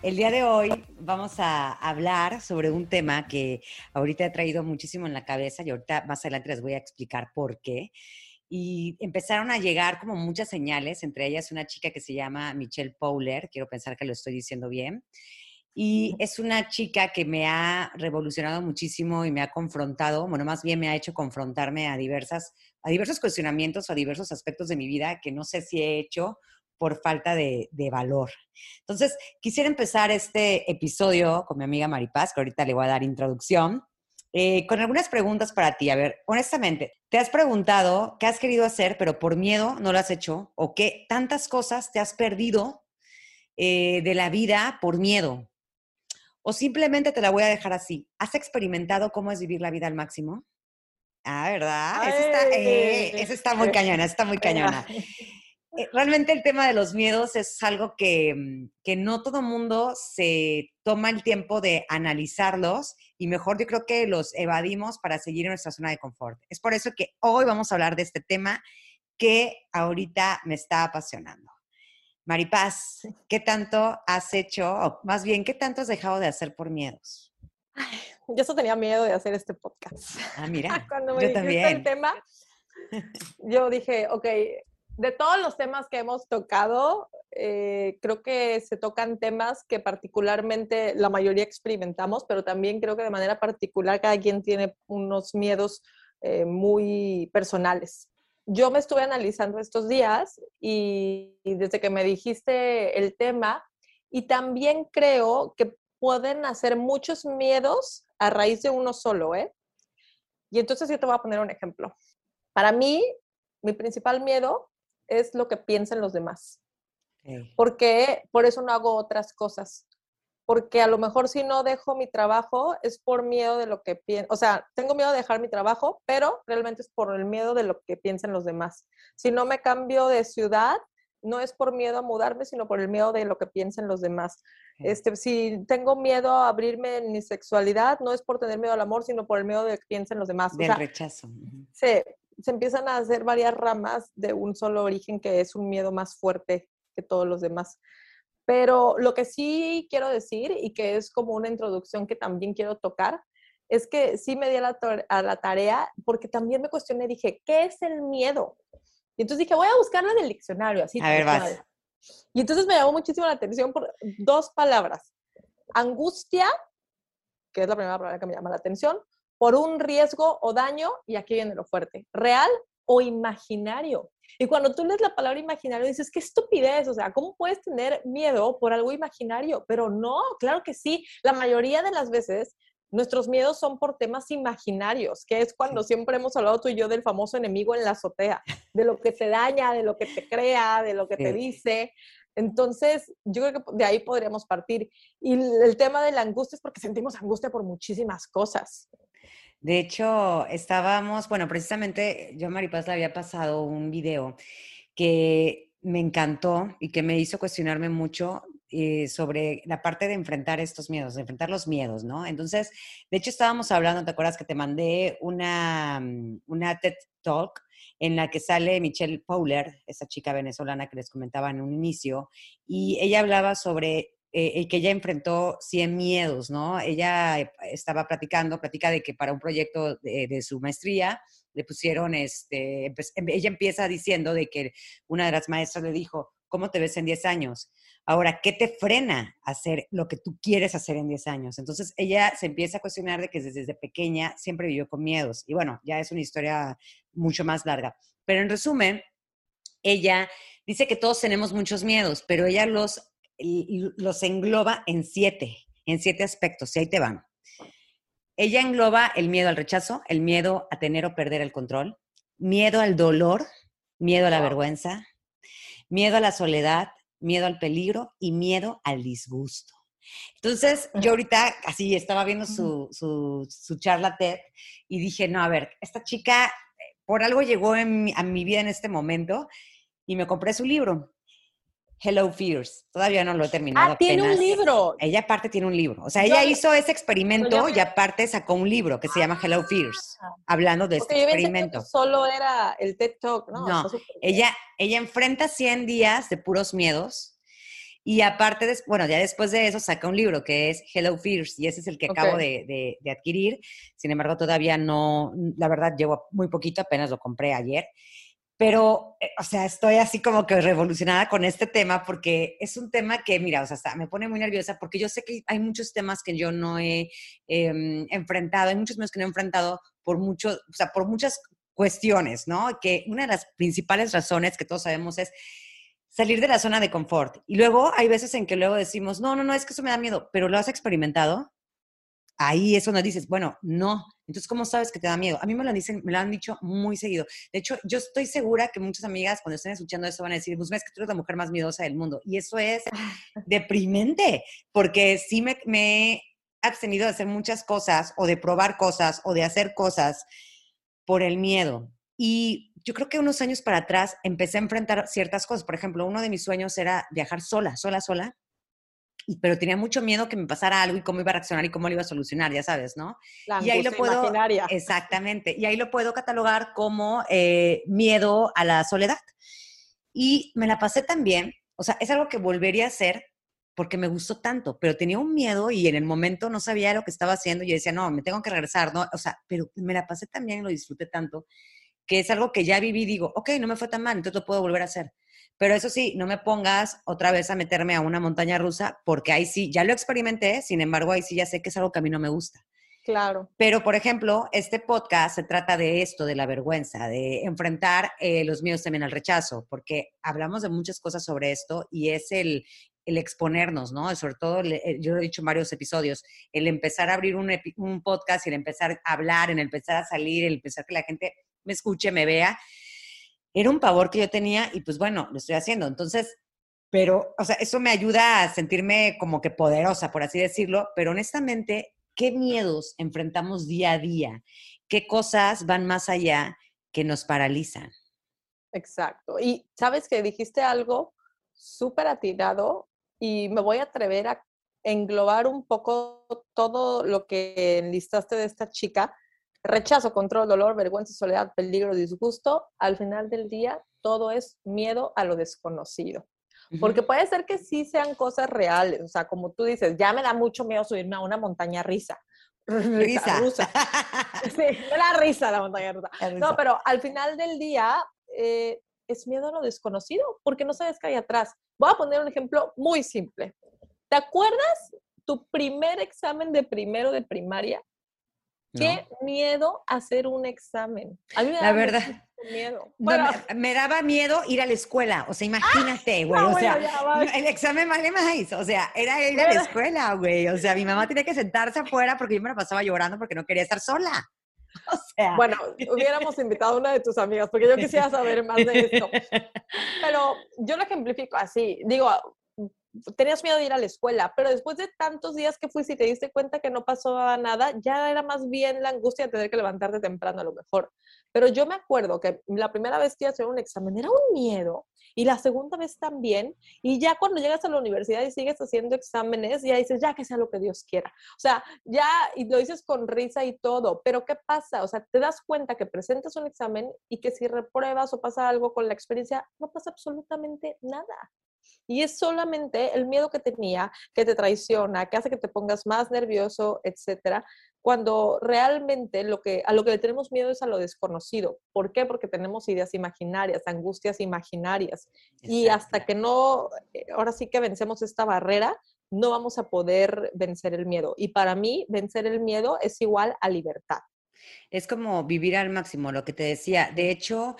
El día de hoy vamos a hablar sobre un tema que ahorita he traído muchísimo en la cabeza y ahorita más adelante les voy a explicar por qué. Y empezaron a llegar como muchas señales, entre ellas una chica que se llama Michelle Powler, quiero pensar que lo estoy diciendo bien. Y es una chica que me ha revolucionado muchísimo y me ha confrontado, bueno, más bien me ha hecho confrontarme a diversas, a diversos cuestionamientos o a diversos aspectos de mi vida que no sé si he hecho por falta de, valor. Entonces, quisiera empezar este episodio con mi amiga Maripaz, que ahorita le voy a dar introducción, eh, con algunas preguntas para ti. A ver, honestamente, ¿te has preguntado qué has querido hacer, pero por miedo no lo has hecho? ¿O qué tantas cosas te has perdido eh, de la vida por miedo? ¿O simplemente te la voy a dejar así? ¿Has experimentado cómo es vivir la vida al máximo? Ah, ¿verdad? Esa está, eh, está muy cañona, está muy cañona. Eh, realmente el tema de los miedos es algo que, mm, que no todo mundo se toma el tiempo de analizarlos y mejor yo creo que los evadimos para seguir en nuestra zona de confort. Es por eso que hoy vamos a hablar de este tema que ahorita me está apasionando. Maripaz, ¿qué tanto has hecho, o más bien, qué tanto has dejado de hacer por miedos? yo solo tenía miedo de hacer este podcast. Ah, mira. Cuando me yo también. el tema, yo dije, ok, de todos los temas que hemos tocado, eh, creo que se tocan temas que particularmente la mayoría experimentamos, pero también creo que de manera particular cada quien tiene unos miedos eh, muy personales. Yo me estuve analizando estos días y, desde que me dijiste el tema, y también creo que pueden hacer muchos miedos a raíz de uno solo, ¿eh? Y entonces yo te voy a poner un ejemplo. Para mí, mi principal miedo es lo que piensan los demás. Porque por eso no hago otras cosas. Porque a lo mejor si no dejo mi trabajo es por miedo de lo que piensan. O sea, tengo miedo de dejar mi trabajo, pero realmente es por el miedo de lo que piensan los demás. Si no me cambio de ciudad, no es por miedo a mudarme, sino por el miedo de lo que piensan los demás. Este, si tengo miedo a abrirme en mi sexualidad, no es por tener miedo al amor, sino por el miedo de lo que piensan los demás. Del rechazo. Sí, se empiezan a hacer varias ramas de un solo origen que es un miedo más fuerte que todos los demás. Pero lo que sí quiero decir y que es como una introducción que también quiero tocar es que sí me di a la, tarea porque también me cuestioné, dije, ¿qué es el miedo? Y entonces dije, voy a buscarlo en el diccionario, así. A ver, vas. Y entonces me llamó muchísimo la atención por dos palabras. Angustia, que es la primera palabra que me llama la atención, por un riesgo o daño, y aquí viene lo fuerte, real o imaginario. Y cuando tú lees la palabra imaginario, dices, qué estupidez, o sea, ¿cómo puedes tener miedo por algo imaginario? Pero no, claro que sí, la mayoría de las veces nuestros miedos son por temas imaginarios, que es cuando siempre hemos hablado tú y yo del famoso enemigo en la azotea, de lo que te daña, de lo que te crea, de lo que te dice. Entonces, yo creo que de ahí podríamos partir. Y el tema de la angustia es porque sentimos angustia por muchísimas cosas. De hecho, estábamos, bueno, precisamente yo a Maripaz le había pasado un video que me encantó y que me hizo cuestionarme mucho eh, sobre la parte de enfrentar estos miedos, de enfrentar los miedos, ¿no? Entonces, de hecho, estábamos hablando, ¿te acuerdas que te mandé una, mm, una TED Talk en la que sale Michelle Powler, esa chica venezolana que les comentaba en un inicio, y ella hablaba sobre eh, que ella enfrentó 100 miedos, ¿no? Ella eh, estaba platicando, platica de que para un proyecto de, su maestría le pusieron, este, em, ella empieza diciendo de que una de las maestras le dijo, ¿cómo te ves en 10 años? Ahora, ¿qué te frena hacer lo que tú quieres hacer en 10 años? Entonces, ella se empieza a cuestionar de que desde pequeña siempre vivió con miedos. Y bueno, ya es una historia mucho más larga. Pero en resumen, ella dice que todos tenemos muchos miedos, pero ella los, los engloba en siete, en siete aspectos, y ahí te van. Ella engloba el miedo al rechazo, el miedo a tener o perder el control, miedo al dolor, miedo a la vergüenza, miedo a la soledad, miedo al peligro y miedo al disgusto. Entonces, yo ahorita así estaba viendo su, su, charla TED y dije, no, a ver, esta chica eh, por algo llegó a mi vida en este momento y me compré su libro. Hello Fears. Todavía no lo he terminado. Ah, tiene un libro. Ella aparte tiene un libro. O sea, ella hizo ese experimento y aparte sacó un libro que se llama Hello Fears, ah. hablando de este experimento. Solo era el TED Talk, ¿no? No, ella, ella enfrenta 100 días de puros miedos y aparte, bueno, ya después de eso saca un libro que es Hello Fears y ese es el que acabo de, de adquirir. Sin embargo, todavía no, la verdad, llevo muy poquito, apenas lo compré ayer pero, eh, o sea, estoy así como que revolucionada con este tema porque es un tema que, mira, o sea, me pone muy nerviosa porque yo sé que hay muchos temas que yo no he em, enfrentado, hay muchos temas que no he enfrentado por mucho, o sea, por muchas cuestiones, ¿no? Que una de las principales razones que todos sabemos es salir de la zona de confort. Y luego hay veces en que luego decimos, no, no, no, es que eso me da miedo, pero lo has experimentado ahí eso no dices, bueno, no. Entonces, ¿cómo sabes que te da miedo? A mí me lo dicen, me lo han dicho muy seguido. De hecho, yo estoy segura que muchas amigas cuando estén escuchando eso van a decir, pues ves que tú eres la mujer más miedosa del mundo. Y eso es deprimente, porque sí me, me he abstenido de hacer muchas cosas o de probar cosas o de hacer cosas por el miedo. Y yo creo que unos años para atrás empecé a enfrentar ciertas cosas. Por ejemplo, uno de mis sueños era viajar sola, sola, sola pero tenía mucho miedo que me pasara algo y cómo iba a reaccionar y cómo lo iba a solucionar, ya sabes, ¿no? y ahí lo puedo, exactamente, y ahí lo puedo catalogar como eh, miedo a la soledad. Y me la pasé también, o sea, es algo que volvería a hacer porque me gustó tanto, pero tenía un miedo y en el momento no sabía lo que estaba haciendo y yo decía, no, me tengo que regresar, ¿no? O sea, pero me la pasé también y lo disfruté tanto que es algo que ya viví, digo, ok, no me fue tan mal, entonces lo puedo volver a hacer. Pero eso sí, no me pongas otra vez a meterme a una montaña rusa, porque ahí sí, ya lo experimenté, sin embargo, ahí sí ya sé que es algo que a mí no me gusta. Claro. Pero, por ejemplo, este podcast se trata de esto, de la vergüenza, de enfrentar eh, los miedos también al rechazo, porque hablamos de muchas cosas sobre esto y es el, el exponernos, ¿no? Sobre todo, eh, yo lo he dicho en varios episodios, el empezar a abrir un, un podcast, el empezar a hablar, el empezar a salir, el empezar que la gente me escuche, me vea era un pavor que yo tenía y pues bueno, lo estoy haciendo. Entonces, pero, o sea, eso me ayuda a sentirme como que poderosa, por así decirlo, pero honestamente, ¿qué miedos enfrentamos día a día? ¿Qué cosas van más allá que nos paralizan? Exacto. Y sabes que dijiste algo súper atinado y me voy a atrever a englobar un poco todo lo que enlistaste de esta chica Rechazo, control, dolor, vergüenza, soledad, peligro, disgusto. Al final del día, todo es miedo a lo desconocido. Porque puede ser que sí sean cosas reales, o sea, como tú dices, ya me da mucho miedo subirme a una montaña risa. Risa. Rusa. sí, me da risa la montaña rusa. No, pero al final del día eh, es miedo a lo desconocido, porque no sabes qué hay atrás. Voy a poner un ejemplo muy simple. ¿Te acuerdas tu primer examen de primero de primaria? Qué miedo hacer un examen. A mí me la verdad. Miedo. Bueno, me, daba miedo ir a la escuela. O sea, imagínate, güey. o sea, el examen vale más. O sea, era ir a la escuela, güey. O sea, mi mamá tenía que sentarse afuera porque yo me la pasaba llorando porque no quería estar sola. O sea. Bueno, hubiéramos invitado a una de tus amigas porque yo quisiera saber más de esto. Pero yo lo ejemplifico así. Digo, tenías miedo de ir a la escuela, pero después de tantos días que fuiste y te diste cuenta que no pasó nada, ya era más bien la angustia de tener que levantarte temprano a lo mejor. Pero yo me acuerdo que la primera vez que iba a hacer un examen era un miedo y la segunda vez también. Y ya cuando llegas a la universidad y sigues haciendo exámenes, ya dices, ya que sea lo que Dios quiera. O sea, ya, y lo dices con risa y todo, pero ¿qué pasa? O sea, te das cuenta que presentas un examen y que si repruebas o pasa algo con la experiencia, no pasa absolutamente nada. Y es solamente el miedo que tenía, que te traiciona, que hace que te pongas más nervioso, etcétera, cuando realmente lo que, a lo que le tenemos miedo es a lo desconocido. ¿Por qué? Porque tenemos ideas imaginarias, angustias imaginarias. Y hasta que no, eh, ahora sí que vencemos esta barrera, no vamos a poder vencer el miedo. Y para mí, vencer el miedo es igual a libertad. Es como vivir al máximo, lo que te decía. De hecho,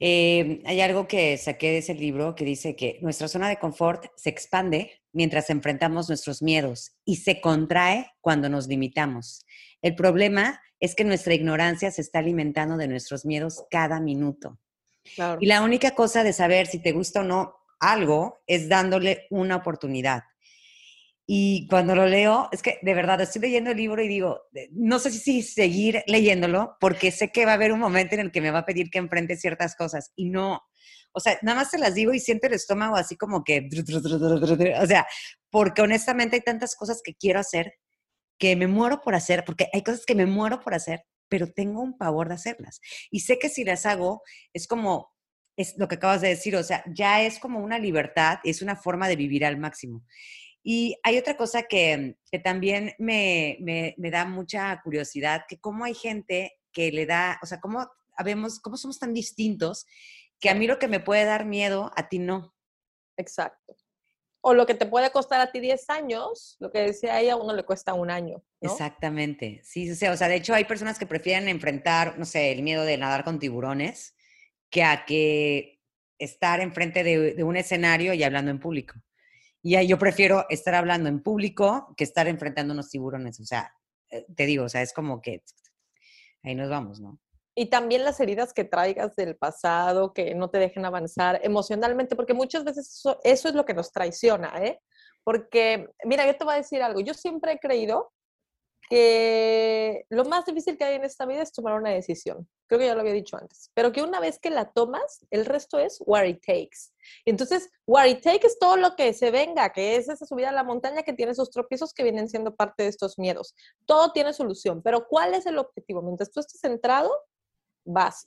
Eh, hay algo que saqué de ese libro que dice que nuestra zona de confort se expande mientras enfrentamos nuestros miedos y se contrae cuando nos limitamos. El problema es que nuestra ignorancia se está alimentando de nuestros miedos cada minuto. Y la única cosa de saber si te gusta o no algo es dándole una oportunidad. Y cuando lo leo, es que de verdad estoy leyendo el libro y digo, no sé si seguir leyéndolo porque sé que va a haber un momento en el que me va a pedir que enfrente ciertas cosas y no, o sea, nada más te las digo y siento el estómago así como que, o sea, porque honestamente hay tantas cosas que quiero hacer que me muero por hacer, porque hay cosas que me muero por hacer, pero tengo un pavor de hacerlas. Y sé que si las hago, es como, es lo que acabas de decir, o sea, ya es como una libertad, es una forma de vivir al máximo. Y hay otra cosa que, que también me, me, me, da mucha curiosidad, que cómo hay gente que le da, o sea, cómo, habemos, cómo somos tan distintos, que a mí lo que me puede dar miedo, a ti no. Exacto o lo que te puede costar a ti 10 años, lo que decía ella, a uno le cuesta un año. Exactamente, sí, o sea, o sea, de hecho hay personas que prefieren enfrentar, no sé, el miedo de nadar con tiburones que a que estar enfrente de, de un escenario y hablando en público. Y ahí yo prefiero estar hablando en público que estar enfrentando unos tiburones, o sea, eh, te digo, o sea, es como que ahí nos vamos, ¿no? y también las heridas que traigas del pasado, que no te dejen avanzar emocionalmente, porque muchas veces eso, es lo que nos traiciona, ¿eh? Porque, mira, yo te voy a decir algo, yo siempre he creído que lo más difícil que hay en esta vida es tomar una decisión. Creo que ya lo había dicho antes. Pero que una vez que la tomas, el resto es what it takes. Entonces, what it takes es todo lo que se venga, que es esa subida a la montaña que tiene esos tropiezos que vienen siendo parte de estos miedos. Todo tiene solución. Pero ¿cuál es el objetivo? Mientras tú estés centrado, vas.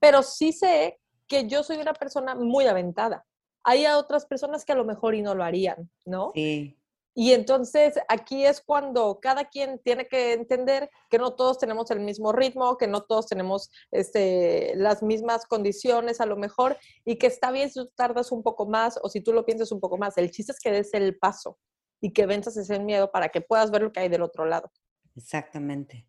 Pero sí sé que yo soy una persona muy aventada. Hay otras personas que a lo mejor y no lo harían, ¿no? Sí. Y entonces aquí es cuando cada quien tiene que entender que no todos tenemos el mismo ritmo, que no todos tenemos este, las mismas condiciones a lo mejor y que está bien si tú tardas un poco más o si tú lo piensas un poco más. El chiste es que des el paso y que venzas ese miedo para que puedas ver lo que hay del otro lado. Exactamente.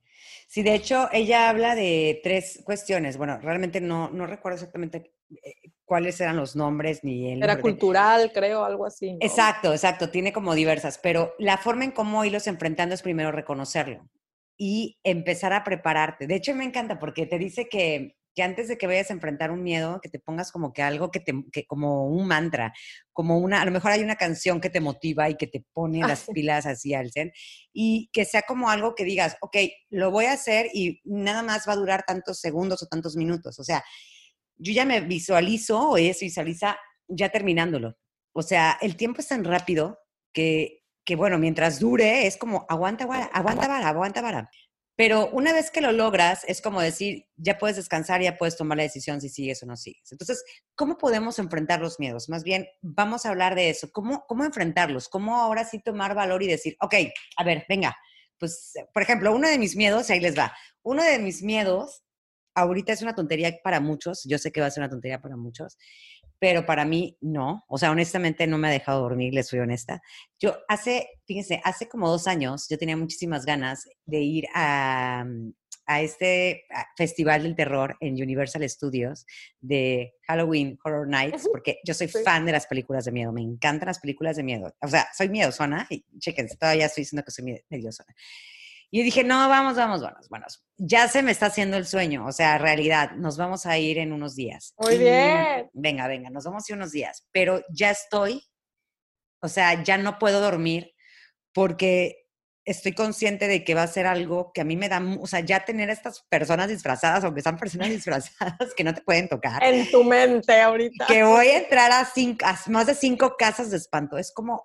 Sí, de hecho, ella habla de tres cuestiones. Bueno, realmente no, no recuerdo exactamente eh, cuáles eran los nombres ni el... Era cultural, creo, algo así. Exacto, exacto, tiene como diversas, pero la forma en cómo irlos enfrentando es primero reconocerlo y empezar a prepararte. De hecho, me encanta porque te dice que que antes de que vayas a enfrentar un miedo, que te pongas como que algo que te, que como un mantra, como una, a lo mejor hay una canción que te motiva y que te pone ah, las pilas así al ser, y que sea como algo que digas, ok, lo voy a hacer y nada más va a durar tantos segundos o tantos minutos. O sea, yo ya me visualizo o ella se visualiza ya terminándolo. O sea, el tiempo es tan rápido que, que bueno, mientras dure es como aguanta vara, aguanta vara, aguanta vara. Pero una vez que lo logras, es como decir, ya puedes descansar, ya puedes tomar la decisión si sigues o no sigues. Entonces, ¿cómo podemos enfrentar los miedos? Más bien, vamos a hablar de eso. ¿Cómo, cómo enfrentarlos? ¿Cómo ahora sí tomar valor y decir, ok, a ver, venga, pues, por ejemplo, uno de mis miedos, ahí les va, uno de mis miedos, ahorita es una tontería para muchos, yo sé que va a ser una tontería para muchos, pero para mí no. O sea, honestamente no me ha dejado dormir, les soy honesta. Yo hace, fíjense, hace como dos años yo tenía muchísimas ganas de ir a, mm, a este festival del terror en Universal Studios de Halloween Horror Nights, porque yo soy fan de las películas de miedo, me encantan las películas de miedo. O sea, soy miedosona, y chequense, todavía estoy diciendo que soy miedosona. Y dije, no, vamos, vamos, vamos, bueno, ya se me está haciendo el sueño, o sea, realidad, nos vamos a ir en unos días. Muy bien. Venga, venga, nos vamos a ir unos días, pero ya estoy, o sea, ya no puedo dormir porque estoy consciente de que va a ser algo que a mí me da, o sea, ya tener a estas personas disfrazadas, aunque sean personas disfrazadas que no te pueden tocar. En tu mente ahorita. Que voy a entrar a, cinco, a más de cinco casas de espanto. Es como,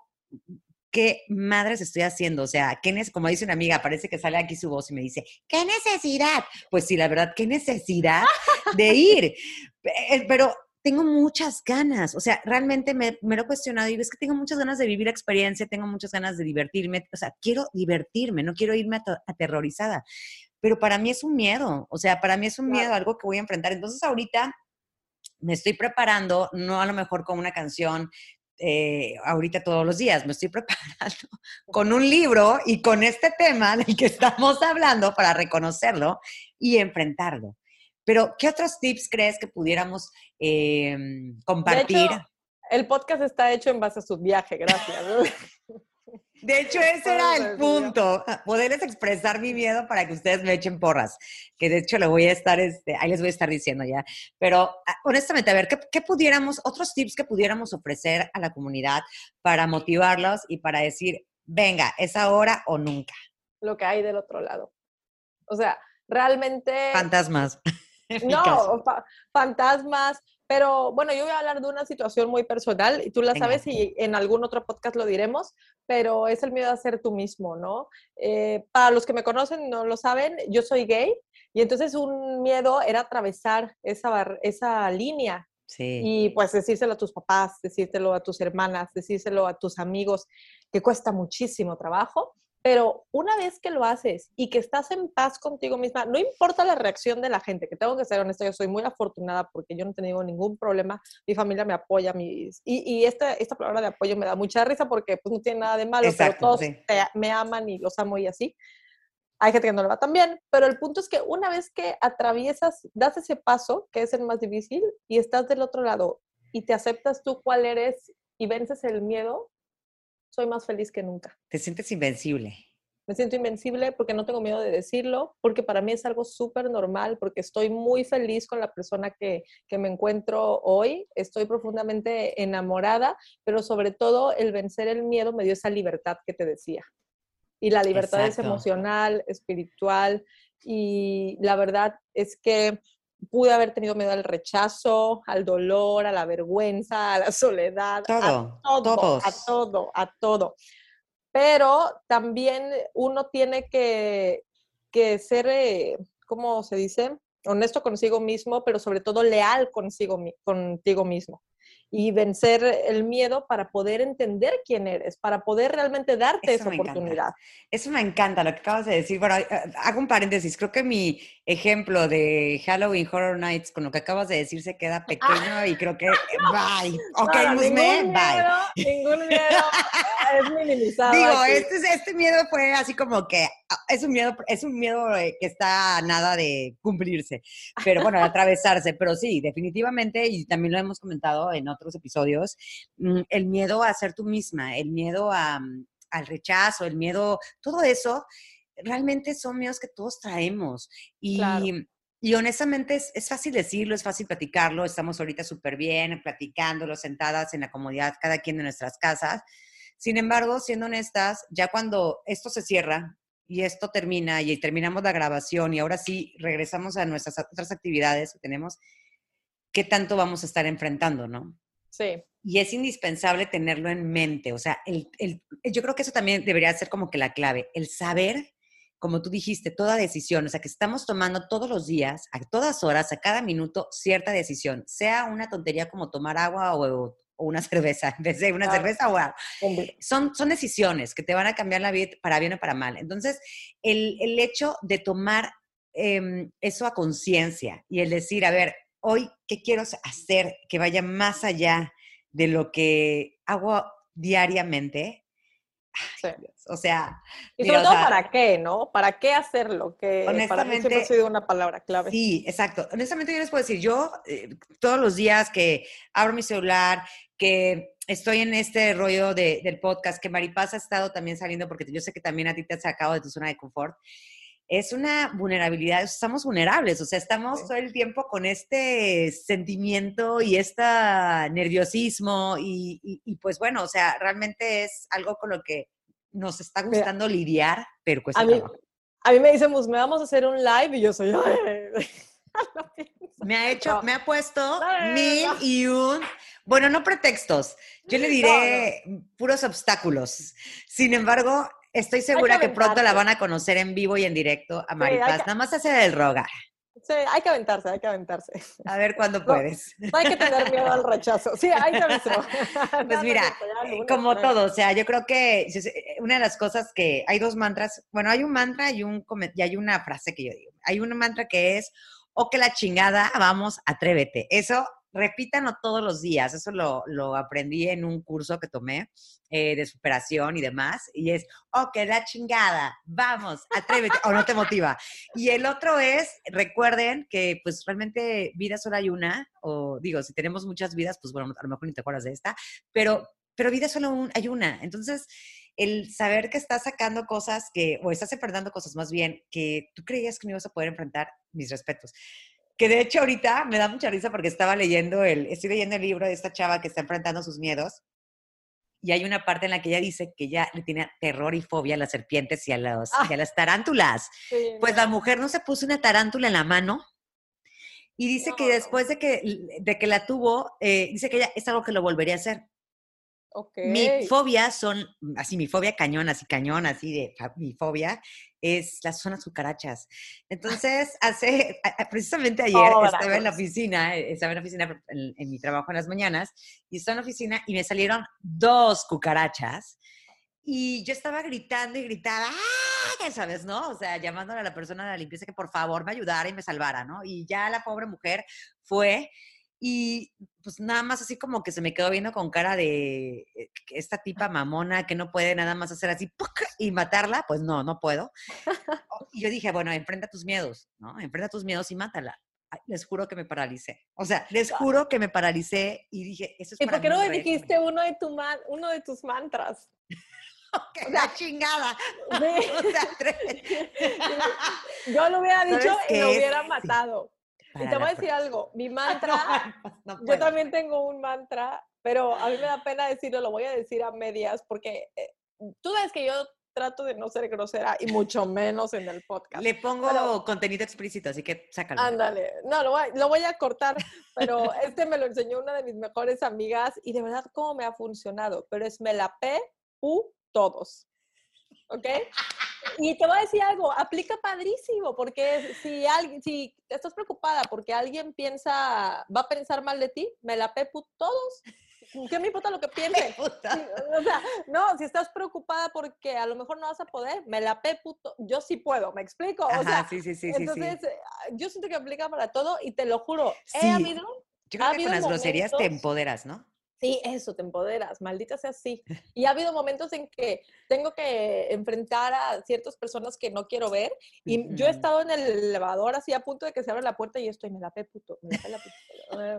¿qué madres estoy haciendo? O sea, ¿qué como dice una amiga, parece que sale aquí su voz y me dice, ¿qué necesidad? Pues sí, la verdad, ¿qué necesidad de ir? Eh, pero tengo muchas ganas, o sea, realmente me, me, lo he cuestionado y ves que tengo muchas ganas de vivir la experiencia, tengo muchas ganas de divertirme, o sea, quiero divertirme, no quiero irme aterrorizada, pero para mí es un miedo, o sea, para mí es un miedo, algo que voy a enfrentar. Entonces ahorita me estoy preparando, no a lo mejor con una canción eh, ahorita todos los días. Me estoy preparando con un libro y con este tema del que estamos hablando para reconocerlo y enfrentarlo. Pero, ¿qué otros tips crees que pudiéramos em, compartir? el podcast está hecho en base a su viaje, gracias. De hecho, ese era el punto, poderles expresar mi miedo para que ustedes me echen porras, que de hecho le voy a estar, este, ahí les voy a estar diciendo ya. Pero ah, honestamente, a ver, ¿qué, pudiéramos, otros tips que pudiéramos ofrecer a la comunidad para motivarlos y para decir, venga, es ahora o nunca? Lo que hay del otro lado. O sea, realmente... Fantasmas. No, fantasmas, pero bueno, yo voy a hablar de una situación muy personal y tú la sabes y en algún otro podcast lo diremos, pero es el miedo a ser tú mismo, ¿no? Eh, para los que me conocen no lo saben, yo soy gay y entonces un miedo era atravesar esa, esa línea Sí. Y pues decírselo a tus papás, decírselo a tus hermanas, decírselo a tus amigos, que cuesta muchísimo trabajo. Pero una vez que lo haces y que estás en paz contigo misma, no importa la reacción de la gente, que tengo que ser honesta, yo soy muy afortunada porque yo no he tenido ningún problema, mi familia me apoya, mis, y, y esta, esta palabra de apoyo me da mucha risa porque pues no tiene nada de malo, pero todos me aman y los amo y así. Hay gente que no lo va tan bien, pero el punto es que una vez que atraviesas, das ese paso, que es el más difícil, y estás del otro lado y te aceptas tú cuál eres y vences el miedo, soy más feliz que nunca. ¿Te sientes invencible? Me siento invencible porque no tengo miedo de decirlo, porque para mí es algo súper normal, porque estoy muy feliz con la persona que, que, me encuentro hoy, estoy profundamente enamorada, pero sobre todo el vencer el miedo me dio esa libertad que te decía. Y la libertad es emocional, espiritual, y la verdad es que pude haber tenido miedo al rechazo, al dolor, a la vergüenza, a la soledad, todo, a todo, a todo, a todo. Pero también uno tiene que, que ser, eh, ¿cómo se dice? Honesto consigo mismo, pero sobre todo leal consigo, contigo mismo y vencer el miedo para poder entender quién eres, para poder realmente darte esa oportunidad. Eso me encanta lo que acabas de decir. Bueno, eh, hago un paréntesis. Creo que mi ejemplo de Halloween Horror Nights con lo que acabas de decir se queda pequeño y creo que bye. Ok, no, bye. ningún miedo es minimizado. Digo, este, este miedo fue así como que es un miedo, es un miedo eh, que está nada de cumplirse, pero bueno, de atravesarse. Pero sí, definitivamente, y también lo hemos comentado en otros episodios, mm, el miedo a ser tú misma, el miedo mm, al rechazo, el miedo, todo eso, realmente son miedos que todos traemos. Y, y honestamente es, es, fácil decirlo, es fácil platicarlo, estamos ahorita súper bien, platicándolo, sentadas en la comodidad, cada quien de nuestras casas. Sin embargo, siendo honestas, ya cuando esto se cierra y esto termina y terminamos la grabación y ahora sí regresamos a nuestras otras actividades que tenemos, ¿qué tanto vamos a estar enfrentando, no? Sí. Y es indispensable tenerlo en mente. O sea, el, el, yo creo que eso también debería ser como que la clave, el saber, como tú dijiste, toda decisión. O sea, que estamos tomando todos los días, a todas horas, a cada minuto, cierta decisión. Sea una tontería como tomar agua o, una cerveza, en vez de una cerveza o. Son, son decisiones que te van a cambiar la vida para bien o para mal. Entonces, el, el hecho de tomar eh, eso a conciencia y el decir, a ver, hoy, ¿qué quiero hacer que vaya más allá de lo que hago diariamente? O sea, y sobre todo para qué, ¿no? ¿Para qué hacerlo? Que honestamente, para mí ha sido una palabra clave. Sí, exacto. Honestamente, yo les puedo decir, yo eh, todos los días que abro mi celular, que estoy en este rollo del podcast, que Maripaz ha estado también saliendo, porque yo sé que también a ti te has sacado de tu zona de confort es una vulnerabilidad, estamos vulnerables, o sea, estamos todo el tiempo con este sentimiento y este nerviosismo y, pues bueno, o sea, realmente es algo con lo que nos está gustando lidiar, pero cuesta a mí, a mí me dicen, pues me vamos a hacer un live y yo soy... me ha hecho, me ha puesto mil y un, bueno, no pretextos, yo le diré puros obstáculos. Sin embargo, Estoy segura que, pronto la van a conocer en vivo y en directo a Maripaz. Nada más hacer el rogar. Sí, hay que aventarse, hay que aventarse. A ver cuándo puedes. No, hay que tener miedo al rechazo. Sí, hay que aventarse. Pues mira, como todo, o sea, yo creo que una de las cosas que hay dos mantras, bueno, hay un mantra y, un, y hay una frase que yo digo. Hay un mantra que es, o que la chingada, vamos, atrévete. Eso repítanlo todos los días. Eso lo, lo aprendí en un curso que tomé eh, de superación y demás. Y es, ok, la chingada, vamos, atrévete, o no te motiva. Y el otro es, recuerden que pues realmente vida solo hay una, o digo, si tenemos muchas vidas, pues bueno, a lo mejor ni te acuerdas de esta, pero, pero vida solo hay una. Entonces, el saber que estás sacando cosas que, o estás enfrentando cosas más bien que tú creías que no ibas a poder enfrentar, mis respetos. Que de hecho ahorita me da mucha risa porque estaba leyendo el, estoy leyendo el libro de esta chava que está enfrentando sus miedos y hay una parte en la que ella dice que ella le tiene terror y fobia a las serpientes y a, los, y a las tarántulas. pues la mujer no se puso una tarántula en la mano y dice que después de que, de que la tuvo, eh, dice que ella es algo que lo volvería a hacer. Mi fobia son, así mi fobia cañón, así cañón, así de mi fobia, es las zonas cucarachas. Entonces, hace, precisamente ayer estaba en la oficina, estaba en la oficina en, mi trabajo en las mañanas, y estaba en la oficina y me salieron dos cucarachas. Y yo estaba gritando y gritaba, ¡ah! ¿Sabes, no? O sea, llamándole a la persona de la limpieza que por favor me ayudara y me salvara, ¿no? Y ya la pobre mujer fue y pues nada más así como que se me quedó viendo con cara de eh, esta tipa mamona que no puede nada más hacer así y matarla, pues no, no puedo. Y yo dije, bueno, enfrenta tus miedos, ¿no? Enfrenta tus miedos y mátala. les juro que me paralicé. O sea, les juro que me paralicé y dije, eso es ¿Y por qué no me dijiste uno de, tu man, uno de tus mantras? o sea, chingada. yo lo hubiera dicho y lo hubiera matado y te voy a decir algo, mi mantra, yo también tengo un mantra, pero a mí me da pena decirlo, lo voy a decir a medias, porque eh, tú sabes que yo trato de no ser grosera y mucho menos en el podcast. Le pongo contenido explícito, así que sácalo. Ándale, no, lo voy, lo voy, a cortar, pero este me lo enseñó una de mis mejores amigas y de verdad cómo me ha funcionado, pero es me la pe, u, todos. ¿Ok? Y te voy a decir algo, aplica padrísimo, porque si alguien, si estás preocupada porque alguien piensa, va a pensar mal de ti, me la pepu todos. ¿Qué me importa lo que piense? o sea, no, si estás preocupada porque a lo mejor no vas a poder, me la pepu, yo sí puedo, ¿me explico? O sea, sí, sí, sí, entonces, yo siento que aplica para todo y te lo juro, he habido... Yo creo que con las groserías te empoderas, ¿no? Sí, eso, te empoderas, maldita sea así. Y ha habido momentos en que tengo que enfrentar a ciertas personas que no quiero ver y yo he estado en el elevador así a punto de que se abra la puerta y yo estoy, me la pe puto, me la pe la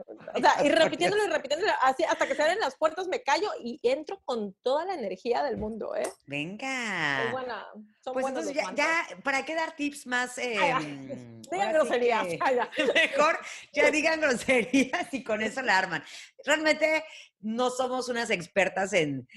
puto. O sea, y repitiéndolo y repitiéndolo así hasta que se abren las puertas me callo y entro con toda la energía del mundo, ¿eh? Venga. Son buena, son pues entonces ya, ya, ¿para qué dar tips más? Eh, digan groserías. Mejor ya digan groserías y con eso la arman. Realmente no somos unas expertas en,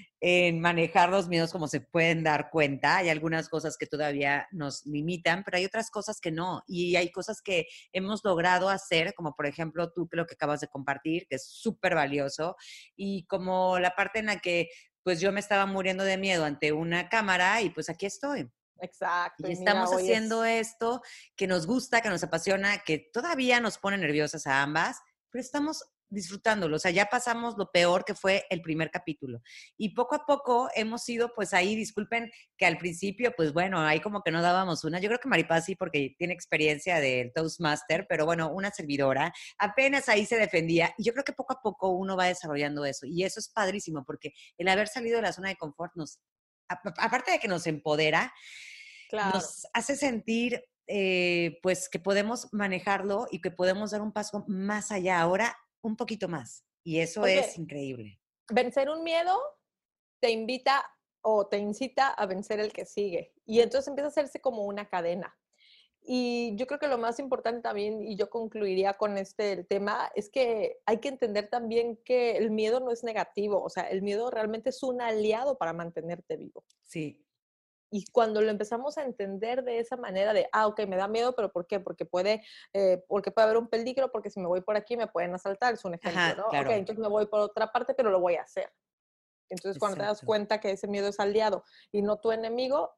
manejar los miedos como se pueden dar cuenta. Hay algunas cosas que todavía nos limitan, pero hay otras cosas que no. Y hay cosas que hemos logrado hacer, como por ejemplo tú, que lo que acabas de compartir, que es súper valioso. Y como la parte en la que pues yo me estaba muriendo de miedo ante una cámara y pues aquí estoy. Exacto. Y estamos haciendo esto que nos gusta, que nos apasiona, que todavía nos pone nerviosas a ambas, pero estamos disfrutándolo. O sea, ya pasamos lo peor que fue el primer capítulo. Y poco a poco hemos ido, pues ahí, disculpen que al principio, pues bueno, ahí como que no dábamos una. Yo creo que Maripaz sí, porque tiene experiencia del Toastmaster, pero bueno, una servidora, apenas ahí se defendía. Y yo creo que poco a poco uno va desarrollando eso. Y eso es padrísimo, porque el haber salido de la zona de confort nos, aparte de que nos empodera, nos hace sentir eh, pues que podemos manejarlo y que podemos dar un paso más allá. Ahora un poquito más. Y eso es increíble. Vencer un miedo te invita o te incita a vencer el que sigue. Y entonces empieza a hacerse como una cadena. Y yo creo que lo más importante también, y yo concluiría con este tema, es que hay que entender también que el miedo no es negativo, o sea, el miedo realmente es un aliado para mantenerte vivo. Sí, y cuando lo empezamos a entender de esa manera de, ah, ok, me da miedo, pero ¿por qué? Porque puede, eh, porque puede haber un peligro, porque si me voy por aquí me pueden asaltar, es un ejemplo, ¿no? Ok, entonces me voy por otra parte, pero lo voy a hacer. Entonces, cuando te das cuenta que ese miedo es aliado y no tu enemigo,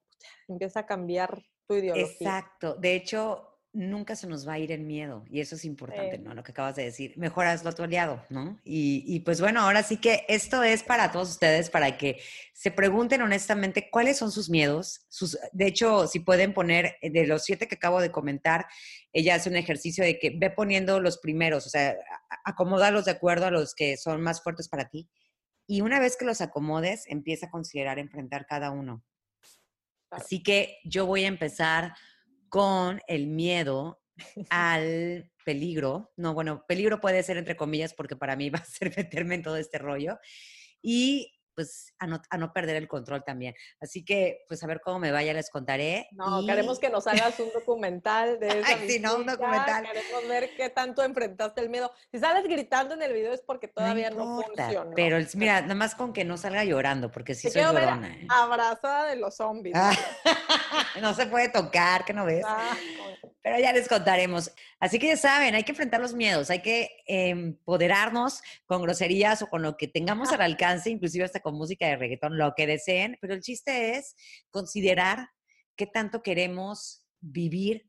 empieza a cambiar tu ideología. Exacto. De hecho, nunca se nos va a ir el miedo y eso es importante, ¿no? Lo que acabas de decir. Mejor hazlo a tu aliado, ¿no? Y, y, pues bueno, ahora sí que esto es para todos ustedes, para que se pregunten honestamente cuáles son sus miedos. Sus, de hecho, si pueden poner eh, de los siete que acabo de comentar, ella hace un ejercicio de que ve poniendo los primeros, o sea, acomódalos de acuerdo a los que son más fuertes para ti. Y una vez que los acomodes, empieza a considerar enfrentar cada uno. Así que yo voy a empezar con el miedo al peligro. No, bueno, peligro puede ser entre comillas porque para mí va a ser meterme en todo este rollo. Y pues a no, a no, perder el control también. Así que, pues a ver cómo me vaya, les contaré. No, queremos que nos hagas un documental de eso. sí, no, un documental. Queremos ver qué tanto enfrentaste el miedo. Si sales gritando en el video es porque todavía no, funciona. Pero mira, nada más con que no salga llorando, porque si soy llorona. ¿eh? Abrazada de los zombies. Ah, no se puede tocar, que no ves. Ah, pero ya les contaremos. Así que ya saben, hay que enfrentar los miedos, hay que empoderarnos con groserías o con lo que tengamos al alcance, inclusive hasta con música de reggaetón, lo que deseen. Pero el chiste es considerar qué tanto queremos vivir